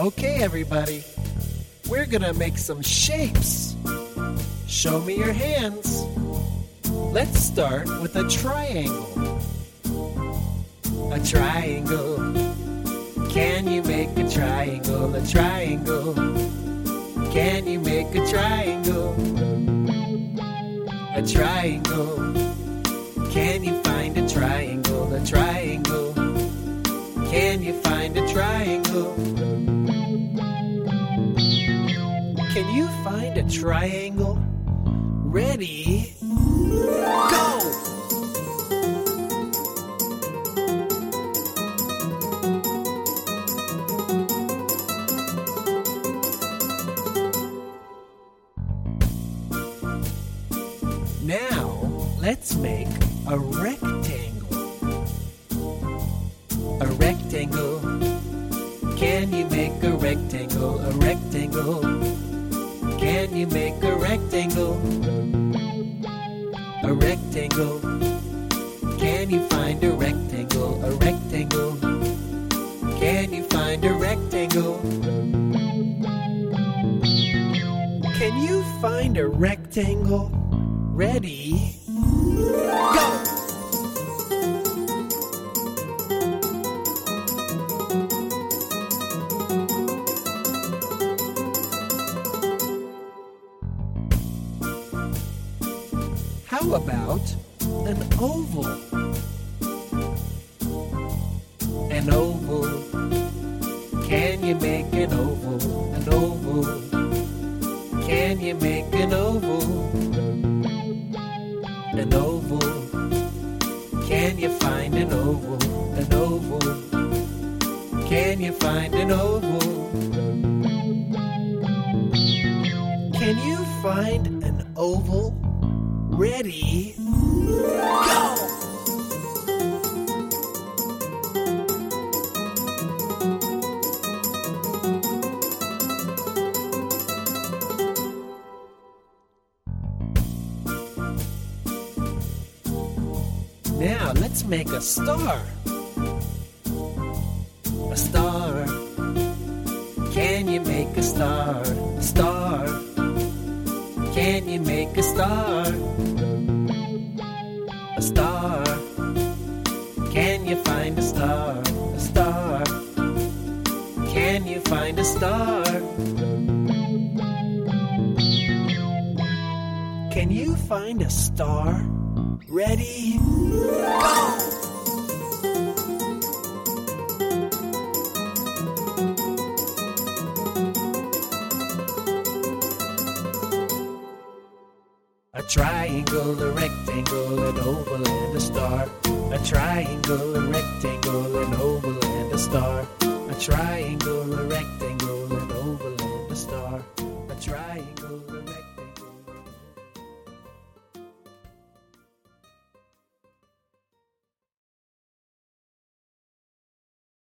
Okay, everybody, we're gonna make some shapes. Show me your hands. Let's start with a triangle. A triangle. Can you make a triangle? A triangle. Can you make a triangle? A triangle. Can you find a triangle? A triangle. Can you find a triangle? Can you find a triangle? Ready? Go! Now, let's make a rectangle. A rectangle. Can you make a rectangle? A rectangle. Can you make a rectangle? A rectangle. Can you find a rectangle? A rectangle. Can you find a rectangle? Can you find a rectangle? Ready? How about an oval? An oval. Can you make an oval? An oval. Can you make an oval? An oval. Can you find an oval? An oval. Can you find an oval? Can you find an oval? Ready? Go! Now let's make a star. A star. Can you make a star? A star. Can you make a star? A star. Can you find a star? A star. Can you find a star? Can you find a star? Ready? Go! A triangle, a rectangle, an oval, and a star. A triangle, a rectangle, an oval, and a star. A triangle, a